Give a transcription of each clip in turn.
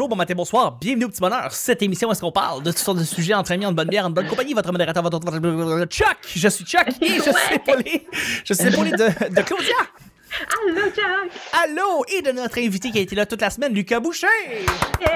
bonjour, bon matin, bonsoir, bienvenue au petit bonheur. Cette émission, est-ce qu'on parle de toutes sortes de sujets entre amis, en bonne bière, en bonne compagnie? Votre modérateur, votre, votre- votre- Chuck! Je suis Chuck et je suis épaulé, je suis épaulé de, de Claudia. Allô, Jack! Allô! Et de notre invité qui a été là toute la semaine, Lucas Boucher.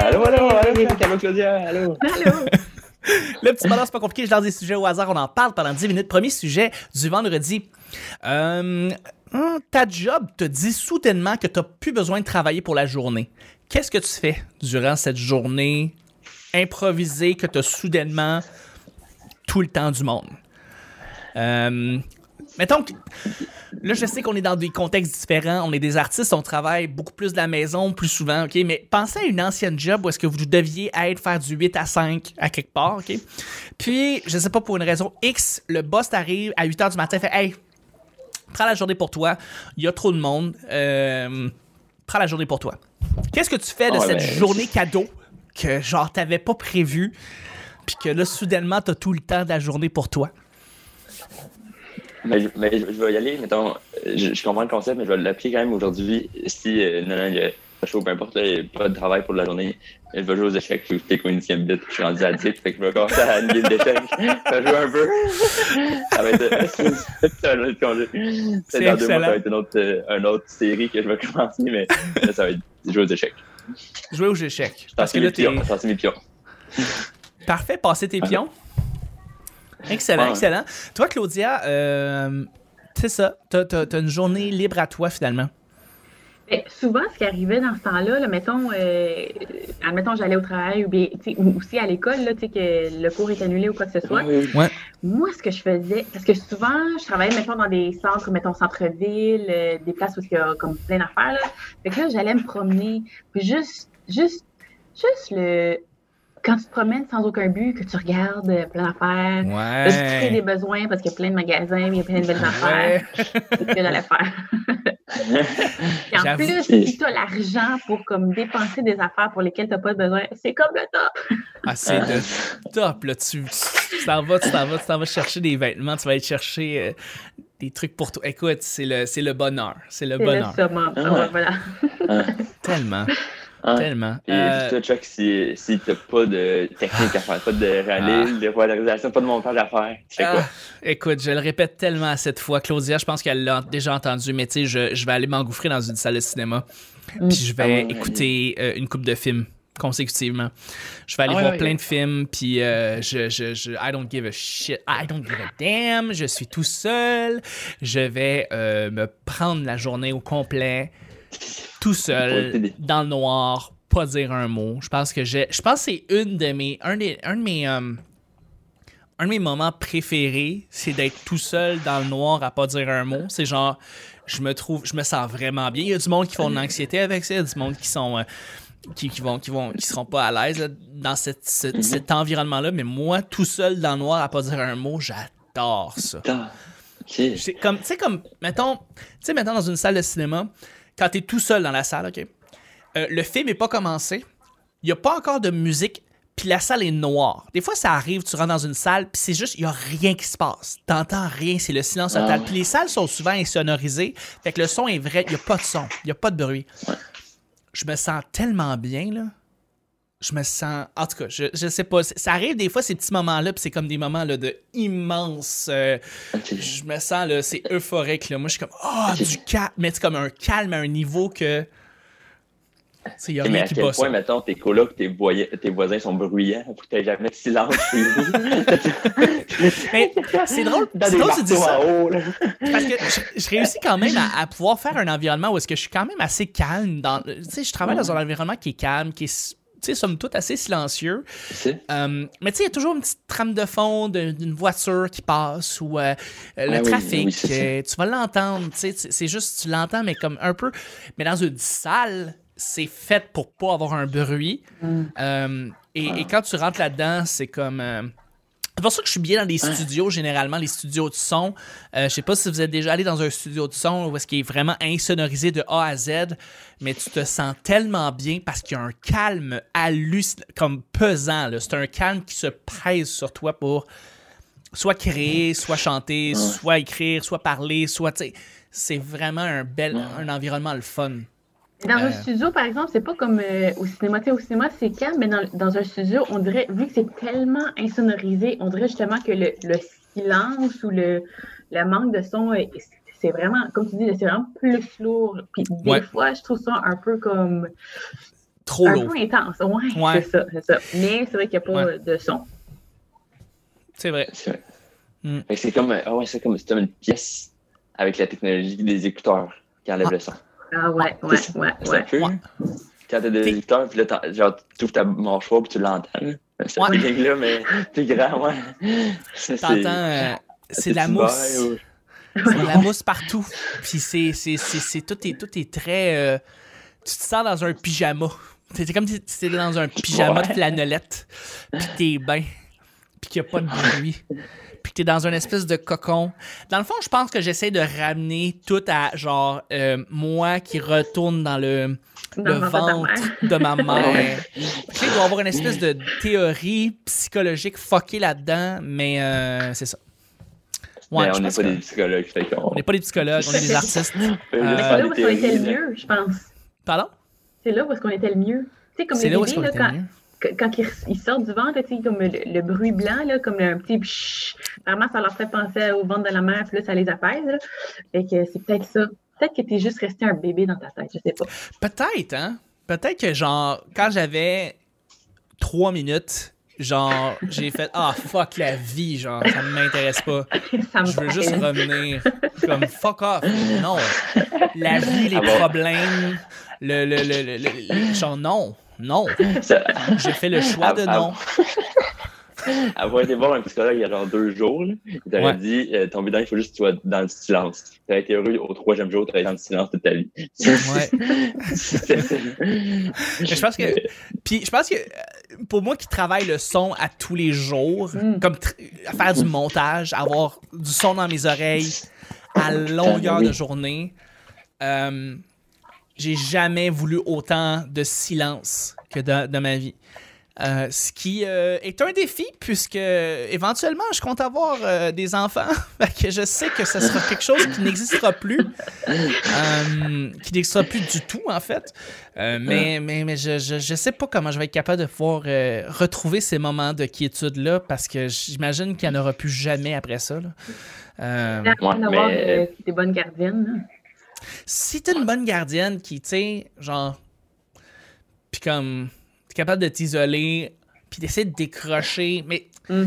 Allô, allô, allô, allô, Claudia, allô. Allô! Le petit bonheur, c'est pas compliqué, je lance des sujets au hasard, on en parle pendant 10 minutes. Premier sujet du vendredi. Euh, hum, ta job te dit soudainement que t'as plus besoin de travailler pour la journée. Qu'est-ce que tu fais durant cette journée improvisée que t'as soudainement tout le temps du monde? Euh, mettons que. Là, je sais qu'on est dans des contextes différents. On est des artistes, on travaille beaucoup plus de la maison, plus souvent, OK? Mais pensez à une ancienne job où est-ce que vous deviez être faire du 8 à 5 à quelque part, OK? Puis, je sais pas, pour une raison X, le boss t'arrive à 8 h du matin, fait Hey, prends la journée pour toi. Il y a trop de monde. Euh, prends la journée pour toi. Qu'est-ce que tu fais de Ah, cette ben, journée cadeau que, genre, t'avais pas prévu, puis que là, soudainement, t'as tout le temps de la journée pour toi? Mais, je- mais je, je vais y aller, mettons, je, je comprends le concept, mais je vais l'appliquer quand même aujourd'hui. Si, euh, non, non, il y a pas chaud, peu importe, là, il y a pas de travail pour la journée, je vais jouer aux échecs, je fais Queen's Gambit, je suis rendu addict, fait que je vais commencer à une game d'échecs, je vais jouer un peu. Ça va être, c'est un autre congé. C'est dans deux mois, excellent. ça va être une autre, euh, une autre série que je vais commencer, mais là, ça va être jouer aux échecs. Jouer aux échecs. Parce que mes là, t'es pions, je mes pions. parfait, passer tes pions. Excellent, Ouais. excellent. Toi, Claudia, euh, c'est ça. T'as, t'as une journée libre à toi, finalement. Ben, souvent, ce qui arrivait dans ce temps-là, là, mettons, euh, admettons, j'allais au travail ou, bien, tu sais, ou aussi à l'école, là, tu sais, que le cours est annulé ou quoi que ce soit. Oui, Moi, ce que je faisais, parce que souvent, je travaillais, mettons, dans des centres, mettons, centre-ville, euh, des places où il y a comme plein d'affaires, là. Fait que là, j'allais me promener. Puis juste, juste, juste le. Quand tu te promènes sans aucun but, que tu regardes euh, plein d'affaires, Là, je crée des besoins parce qu'il y a plein de magasins, il y a plein de belles affaires. C'est ce que j'allais faire. Puis en plus, si tu as l'argent pour comme dépenser des affaires pour lesquelles tu n'as pas besoin, c'est comme le top. Ah, c'est de top, là. Tu tu t'en vas, tu t'en vas, tu t'en vas chercher des vêtements, tu vas aller chercher euh, des trucs pour toi. Écoute, c'est le, c'est le bonheur. C'est le C'est le bonheur. summum. Ah ouais. voilà. Tellement, Ah. tellement. Puis, Euh, toi, Chuck, si, si t'as pas de technique à faire, pas de réalisme, de polarisation, pas de montage à faire, tu fais quoi? Ah, écoute, je le répète tellement cette fois. Claudia, je pense qu'elle l'a déjà entendu, mais tu sais, je, je vais aller m'engouffrer dans une salle de cinéma. Puis je vais Ah ouais, écouter euh, une coupe de films consécutivement. Je vais aller Ah voir ouais, plein ouais. de films, puis euh, je, je, je, I don't give a shit, I don't give a damn, je suis tout seul, je vais euh, me prendre la journée au complet, tout seul, dans le noir, pas dire un mot. Je pense que j'ai, je pense c'est une de mes, un, des, un de mes, euh, un de mes moments préférés, c'est d'être tout seul dans le noir à pas dire un mot. C'est genre, je me trouve, je me sens vraiment bien. Il y a du monde qui font de l'anxiété avec ça, il y a du monde qui sont, euh, qui, qui vont, qui vont, qui seront pas à l'aise là, dans cette, ce- cet environnement-là. Mais moi, tout seul dans le noir à pas dire un mot, j'adore ça. Putain. Ok. C'est comme, tu sais, comme, mettons, tu sais, mettons dans une salle de cinéma, quand t'es tout seul dans la salle, OK? Euh, le film est pas commencé, il y a pas encore de musique, puis la salle est noire. Des fois, ça arrive, tu rentres dans une salle, puis c'est juste, il y a rien qui se passe. T'entends rien, c'est le silence total. Ah. Puis les salles sont souvent insonorisées, fait que le son est vrai, il y a pas de son, il y a pas de bruit. Je me sens tellement bien, là. Je me sens. En tout cas, je, je sais pas. Ça arrive des fois, ces petits moments-là, puis c'est comme des moments là, de immense. euh, Ok. je me sens là, c'est euphorique là. Moi, je suis comme oh du calme, mais c'est comme un calme à un niveau que il y a Mais rien à qui quel point, ça. mettons, tes colocs, tes, voy- tes voisins sont bruyants que t'aies jamais de silence chez vous. Mais c'est drôle, c'est drôle tu dis ça haut, parce que je, je réussis quand même à, à pouvoir faire un environnement où est-ce que je suis quand même assez calme dans tu sais je travaille dans un environnement qui est calme, qui est sais somme toute assez silencieux. Euh, mais tu sais, il y a toujours une petite trame de fond d'une voiture qui passe ou euh, le Ah oui, trafic. oui, euh, tu vas l'entendre, tu sais, c'est- juste, tu l'entends, mais comme un peu. Mais dans une salle, c'est fait pour pas avoir un bruit. Euh, et, et quand tu rentres là-dedans, c'est comme. C'est pour ça que je suis bien dans les studios, généralement, les studios de son. Euh, je sais pas si vous êtes déjà allé dans un studio de son où est-ce qu'il est vraiment insonorisé de A à Z, mais tu te sens tellement bien parce qu'il y a un calme hallucinant, comme pesant. C'est un calme qui se pèse sur toi pour soit créer, soit chanter, soit écrire, soit parler, soit, c'est vraiment un bel, un environnement le fun. Dans un studio, par exemple, c'est pas comme euh, au cinéma. Tu sais, au cinéma, c'est calme, mais dans, dans un studio, on dirait, vu que c'est tellement insonorisé, on dirait justement que le, le silence ou le, le manque de son, c'est vraiment, comme tu dis, c'est vraiment plus lourd. Puis des Ouais. fois, je trouve ça un peu comme Trop un lourd. peu intense. Ouais, Ouais. c'est ça, c'est ça. Mais c'est vrai qu'il n'y a pas Ouais. de son. C'est vrai. C'est vrai. Que c'est comme, ah ouais, c'est comme, c'est comme une pièce avec la technologie des écouteurs qui enlève Ah. le son. Ah ouais, ouais, C'est- ouais, Ça ouais. Ouais. hein. Quand t'as des T'es- écouteurs, puis là, genre, tu ouvres ta mâchoire, puis tu l'entends. là. Ce Ouais. feeling-là, mais plus grand, ouais. Ça, c'est- T'entends, euh, c'est de la mousse. ou- C'est de la mousse partout. Puis c'est, c'est, c'est, c'est- tout, est, tout est très. euh, tu te sens dans un pyjama. C'est c'est comme si tu étais dans un pyjama de Ouais. flanellette. Puis t'es bien. Puis qu'il n'y a pas de bruit. Puis t'es dans une espèce de cocon. Dans le fond, je pense que j'essaie de ramener tout à genre euh, moi qui retourne dans le, Dans le le ventre de ma mère. Il doit y avoir une espèce de théorie psychologique fuckée là-dedans, mais euh, c'est ça. Ouais, on n'est pas que- des psychologues, on n'est pas des psychologues, on est des artistes. Euh, C'est là où est-ce qu'on était le mieux, je pense. Pardon? C'est là où est-ce qu'on était le mieux. Tu sais, comme les bébés, là, quand, mieux. Quand ils, ils sortent du ventre, tu sais, comme le, le bruit blanc, là, comme un petit pshhh, vraiment, ça leur fait penser au ventre de la mère, puis là, ça les apaise. Là. Fait que c'est peut-être ça. Peut-être que t'es juste resté un bébé dans ta tête, je sais pas. Peut-être, hein? Peut-être que, genre, quand j'avais trois minutes, genre, j'ai fait Ah, fuck la vie, genre, ça m'intéresse pas. ça Je veux juste revenir. Comme fuck off. Non. La vie, les Ah problèmes, le, le, le, le- le- le- genre, non. Non. J'ai fait le choix Ah, de ah, non. Avoir été voir un psychologue il y a genre deux jours, là, il t'avait Ouais. dit euh, ton bilan, il faut juste que tu sois dans le silence. Tu été heureux au troisième jour, tu été dans le silence toute ta vie. Ouais. Je pense que. Puis je pense que euh, pour moi qui travaille le son à tous les jours, Mm. comme faire du montage, avoir du son dans mes oreilles à longueur de journée, euh, j'ai jamais voulu autant de silence que dans, dans ma vie. Euh, ce qui euh, est un défi puisque éventuellement je compte avoir euh, des enfants. Que je sais que ce sera quelque chose qui n'existera plus. Euh, qui n'existera plus du tout en fait. Euh, mais mais, mais je, je, je sais pas comment je vais être capable de pouvoir euh, retrouver ces moments de quiétude-là parce que j'imagine qu'il n'y en aura plus jamais après ça. là. Euh, Là, Ouais, d'avoir mais- des bonnes gardiennes. là. Si t'es une bonne gardienne qui, tu sais, genre, puis comme, t'es capable de t'isoler, puis d'essayer de décrocher, mais Mm.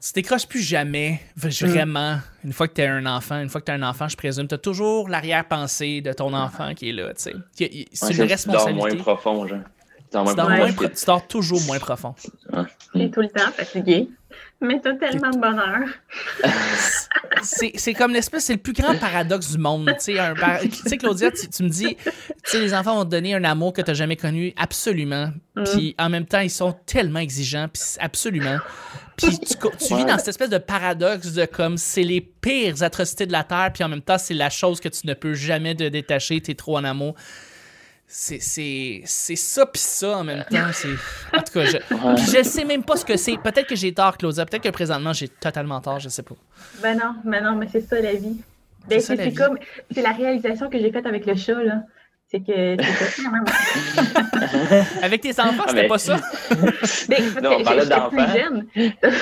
tu décroches plus jamais, vraiment, une fois que t'es un enfant, une fois que t'es un enfant, je présume, t'as toujours l'arrière-pensée de ton enfant qui est là, tu sais. C'est Ouais, une dors moins responsabilité. profond, genre. Tu dors moins Tu dors, profond moins parce pro- que- tu dors toujours moins profond. T'es tout le temps fatigué. Mais t'as tellement de bonheur. c'est comme l'espèce, c'est le plus grand paradoxe du monde. Tu sais, Claudia, tu, tu me dis, les enfants vont te donner un amour que tu n'as jamais connu, absolument. Puis en même temps, ils sont tellement exigeants, puis absolument. Puis tu, vis dans cette espèce de paradoxe de comme c'est les pires atrocités de la Terre, puis en même temps, c'est la chose que tu ne peux jamais te détacher, tu es trop en amour. C'est c'est- c'est ça, puis ça en même temps. c'est En tout cas, je, je sais même pas ce que c'est. Peut-être que j'ai tort, Claudia. Peut-être que présentement, j'ai totalement tort, je sais pas. Ben non, ben non, mais c'est ça la vie. C'est Ben, c'est comme, c'est la réalisation que j'ai faite avec le chat, là. C'est que, c'est que- Avec tes enfants, Ah, c'était mais- pas ça? Ben, parce Non, on parlait d'enfants. plus jeune.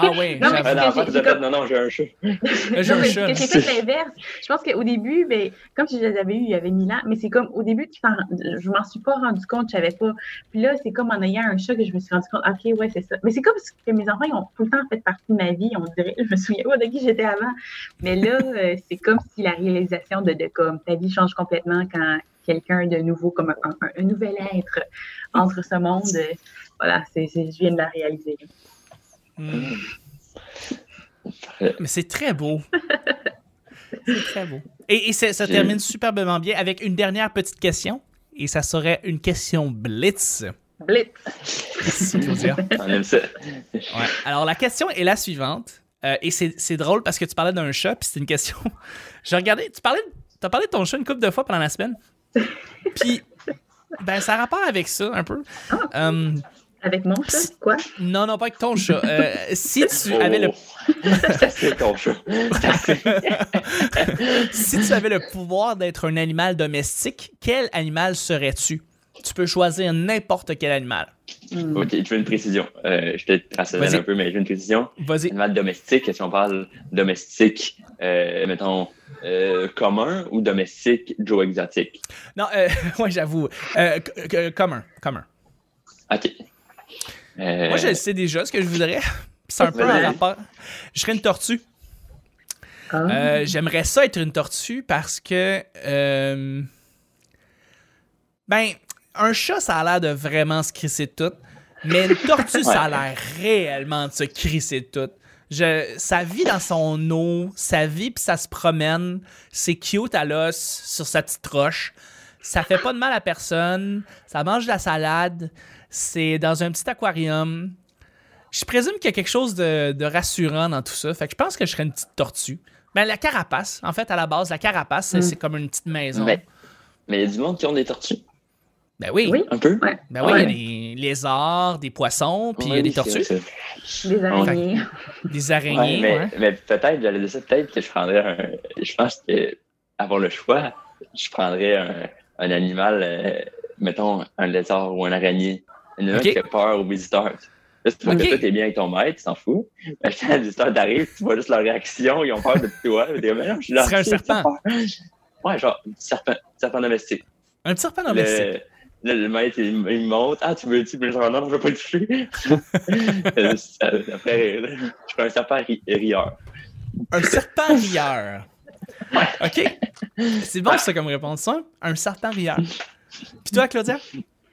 Ah oui, Non, mais enfant, tu fait, non, non, j'ai un chat. J'ai un mais chat. que j'ai fait l'inverse. Je pense qu'au début, ben, comme je les avais eu il y avait mille ans, mais c'est comme au début, je m'en suis pas rendu compte, je savais pas. Puis là, c'est comme en ayant un chat que je me suis rendu compte, ok, ouais, c'est ça. Mais c'est comme si que mes enfants ils ont tout le temps fait partie de ma vie, on dirait. Je me souviens pas de qui j'étais avant. Mais là, euh, c'est comme si la réalisation de, de comme ta vie change complètement quand quelqu'un de nouveau, comme un, un- un nouvel être entre ce monde. voilà, c'est, c'est- je viens de la réaliser. Hmm. Mais c'est très beau. C'est très beau. Et, ça termine superbement bien avec une dernière petite question. Et ça serait une question blitz. Blitz. Merci, Claudia. On aime ça. Ouais. Alors, la question est la suivante. Euh, et c'est c'est drôle parce que tu parlais d'un chat, puis c'est une question. J'ai regardé, tu parlais, as parlé de ton chat une couple de fois pendant la semaine. Puis, ben, ça a rapport avec ça un peu. Euh, Avec mon chat, quoi? Non, non, pas avec ton chat. Euh, si tu avais le... C'est ton chat. si tu avais le pouvoir d'être un animal domestique, quel animal serais-tu? Tu peux choisir n'importe quel animal. Hmm. Ok, je veux une précision. Euh, je te Vas-y. un peu, mais je veux une précision. Vas-y. Animal domestique, si on parle domestique, euh, mettons, euh, commun ou domestique Joe exotique? Non, euh, ouais, j'avoue. Euh, c- commun, commun. Ok. Euh, Moi, je le sais déjà ce que je voudrais. C'est un peu un rapport. Je serais une tortue. Ah. Euh, J'aimerais ça être une tortue parce que. euh, ben, un chat, ça a l'air de vraiment se crisser de tout. Mais une tortue, ça a l'air réellement de se crisser de tout. Je, ça vit dans son eau, ça vit puis ça se promène. C'est cute à l'os sur sa petite roche. Ça fait pas de mal à personne. Ça mange de la salade. C'est dans un petit aquarium. Je présume qu'il y a quelque chose de, de rassurant dans tout ça. Fait que je pense que je serais une petite tortue. Ben, la carapace, en fait, à la base, la carapace, c'est- Mm. c'est comme une petite maison. Mais mais il y a du monde qui ont des tortues, Ben oui. Oui, un peu. ouais. Ben oui, il y a des lézards, des poissons, puis il y a des tortues. Les araignées. des Ouais, araignées. mais, ouais. mais peut-être, j'allais dire ça, peut-être que je prendrais un. Je pense que avoir le choix, je prendrais un, un animal, euh, mettons un lézard ou un araignée. Un animal Ok. qui fait peur aux visiteurs. Là, c'est pour Ok. que toi, t'es bien avec ton maître, tu t'en fous. Mais quand les visiteurs t'arrivent, tu vois juste leur réaction, ils ont peur de toi. Ils disent, mais non, je suis là. Tu serais un serpent. Ouais, genre, serpent, serpent domestique. Un petit serpent domestique. Le, là, le maître, il, il monte. Ah, tu veux, tu veux, genre, non, je veux pas le toucher. Euh, Après, je fais un serpent ri- rieur. Un serpent rieur. OK. C'est bon, ça, comme réponse, ça. Un serpent rieur. Puis toi, Claudia?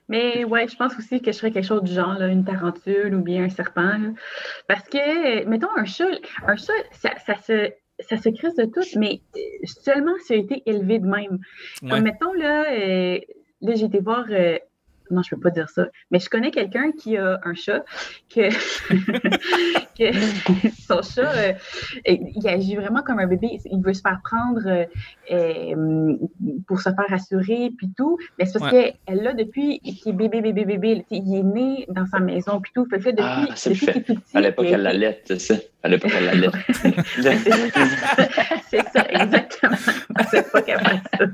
Mais ouais, je pense aussi que je serais quelque chose du genre, là, une tarentule ou bien un serpent. là. Parce que, mettons, un chat, un chat, ça, ça se. Ça se crisse de tout, mais seulement ça a été élevé de même. Ouais. Comme mettons, là, euh, là j'ai été voir. euh, non, je peux pas dire ça. Mais je connais quelqu'un qui a un chat, que, que son chat, euh, il agit vraiment comme un bébé. Il veut se faire prendre euh, pour se faire assurer, puis tout. Mais c'est parce qu'elle l'a depuis qu'il est bébé, bébé, bébé. Il est né dans sa maison, puis tout. Fait que depuis, Ah, c'est depuis le qu'il est tout petit. A qu'elle été- l'allait, c'est ça. L'allait. c'est ça, exactement. C'est pas capable ça.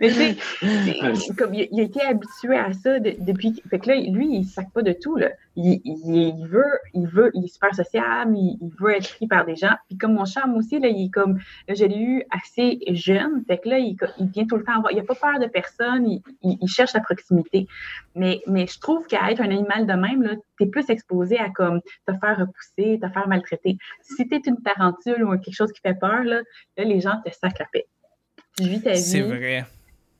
Mais tu sais, comme il, il a été habitué à ça de- depuis. Fait que là, lui, il ne sac pas de tout. Là. Il, il- il veut, il veut, il est super sociable, il, veut être pris par des gens. Puis comme mon charme aussi, là, il est comme. là, je l'ai eu assez jeune. Fait que là, il, vient tout le temps avoir. Il n'a pas peur de personne, il, cherche la proximité. Mais, mais je trouve qu'à être un animal de même, tu es plus exposé à comme te faire repousser, te faire maltraiter. Si tu es une tarentule ou quelque chose qui fait peur, là, là les gens te sacrent la paix. Tu vis ta C'est vie, vrai.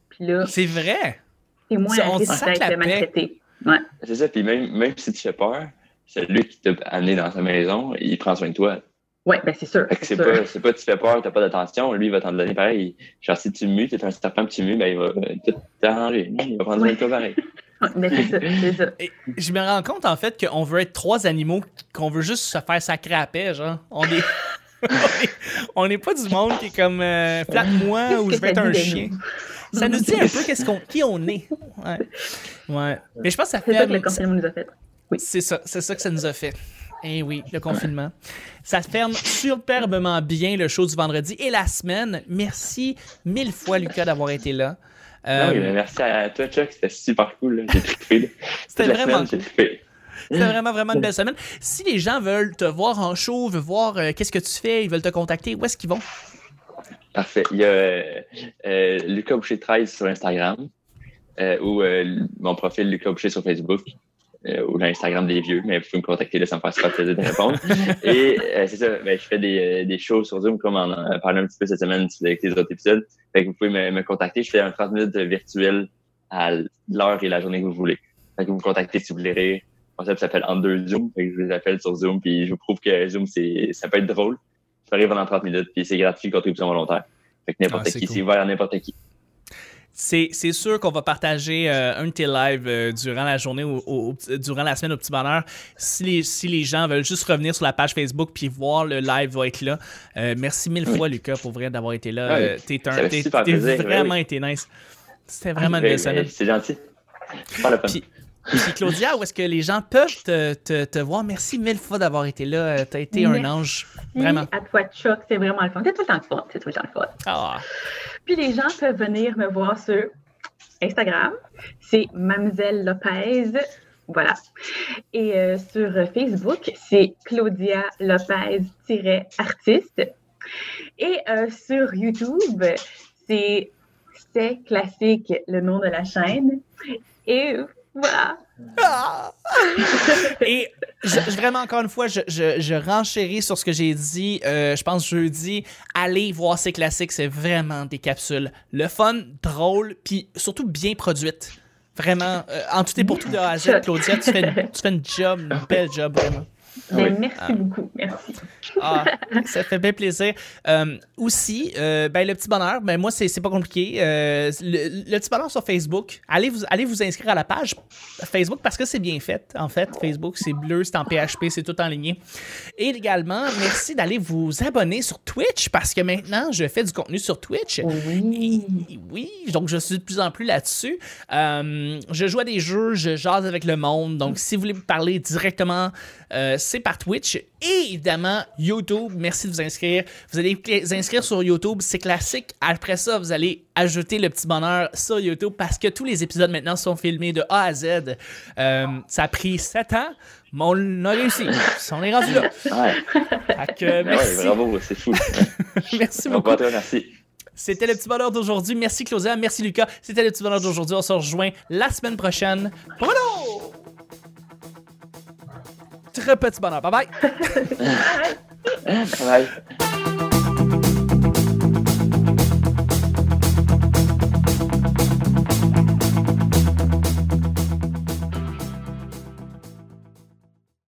puis là, C'est vrai. t'es moins Ça, à on risque d'être maltraité. Ouais. C'est ça, puis même, même si tu fais peur, celui qui t'a amené dans sa maison, il prend soin de toi. Ouais, ben c'est sûr. C'est c'est pas, c'est pas tu fais peur, t'as pas d'attention, lui il va t'en donner pareil. Genre si tu mues, t'es un serpent que tu mues, ben il va euh, tout t'arranger. Il va prendre soin de toi pareil. Ouais, c'est ça, c'est ça. Et je me rends compte, en fait, qu'on veut être trois animaux, qu'on veut juste se faire sacrer à paix, genre. On est... on est- on n'est pas du monde qui est comme euh, flatte-moi ou je vais être un chien. Ça nous dit un peu qu'est-ce qu'on, qui on est. Ouais. ouais. Mais je pense que ça C'est ça que le confinement nous a fait. C'est ça, c'est ça que ça nous a fait. Eh oui, le confinement. Ça ferme superbement bien le show du vendredi et la semaine. Merci mille fois, Lucas, d'avoir été là. Euh, oui, merci à toi, Chuck, c'était super cool. J'ai trippé. C'était vraiment semaine. C'était vraiment, vraiment une belle semaine. Si les gens veulent te voir en show, veulent voir euh, qu'est-ce que tu fais, ils veulent te contacter, où est-ce qu'ils vont? Parfait. Il y a euh, euh, Lucas Boucher 13 sur Instagram ou mon profil Lucas Boucher sur Facebook euh, ou l'Instagram des vieux, mais vous pouvez me contacter là, ça me fait super plaisir de répondre. Et euh, c'est ça, ben, je fais des, euh, des shows sur Zoom comme on en a parlé un petit peu cette semaine avec les autres épisodes. Fait que vous pouvez me, me contacter. Je fais un 30 minutes virtuel à l'heure et la journée que vous voulez. Fait que vous me contactez si vous voulez rire. Mon concept s'appelle En deux Zoom. Fait que je vous appelle sur Zoom puis je vous prouve que Zoom, c'est ça peut être drôle. Ça arrive pendant 30 minutes puis c'est gratuit, contribution volontaire. Fait que n'importe Ah, c'est qui, cool. c'est ouvert à n'importe qui. C'est, sûr qu'on va partager euh, un de tes lives euh, durant la journée ou durant la semaine au petit bonheur. Si les, si les gens veulent juste revenir sur la page Facebook puis voir le live va être là. Euh, merci mille Oui. fois, Lucas, pour vrai d'avoir été là. Euh, t'es vraiment oui. été nice. C'était vraiment une Ben, belle semaine. C'est gentil. Pas. Puis- Puis Claudia, où est-ce que les gens peuvent te, te, te voir? Merci mille fois d'avoir été là. Tu as été un ange. Vraiment. À toi, Chuck, c'est vraiment le fun. C'est tout le temps le fun. C'est tout le temps le fun. Ah, Puis les gens peuvent venir me voir sur Instagram. C'est Mamzelle Lopez. Voilà. Et euh, sur Facebook, c'est Claudia Lopez-artiste. Et euh, sur YouTube, c'est C'est Classique, le nom de la chaîne. Et voilà. Ah! Et je- je- vraiment, encore une fois, je, je, je renchéris sur ce que j'ai dit, euh, je pense jeudi. Allez voir ces classiques, c'est vraiment des capsules. Le fun, drôle, puis surtout bien produite. Vraiment, euh, en tout et pour tout de A à Z, Claudia, tu fais, tu fais une job, une belle job, vraiment. Mais oui. merci Ah. beaucoup. Merci. Ah, ça fait bien plaisir. Euh, aussi, euh, ben, le petit bonheur, ben, moi, c'est pas compliqué. Euh, le, le petit bonheur sur Facebook, allez vous, allez vous inscrire à la page Facebook parce que c'est bien fait. En fait, Facebook, c'est bleu, c'est en PHP, c'est tout en ligne. Et également, merci d'aller vous abonner sur Twitch parce que maintenant, je fais du contenu sur Twitch. Oui. Oui, donc je suis de plus en plus là-dessus. Je joue à des jeux, je jase avec le monde. Donc, si vous voulez me parler directement, c'est par Twitch. Et évidemment, YouTube, merci de vous inscrire. Vous allez vous inscrire sur YouTube, c'est classique. Après ça, vous allez ajouter le petit bonheur sur YouTube parce que tous les épisodes maintenant sont filmés de A à Z. Euh, ça a pris 7 ans, mais on a réussi. On est rendu là. Ouais, ouais, merci, bravo, c'est fou. merci beaucoup. toi, merci. C'était le petit bonheur d'aujourd'hui. Merci Claudia, merci Lucas. C'était le petit bonheur d'aujourd'hui. On se rejoint la semaine prochaine. Bruno! Très petit bonheur. Bye bye. Bye.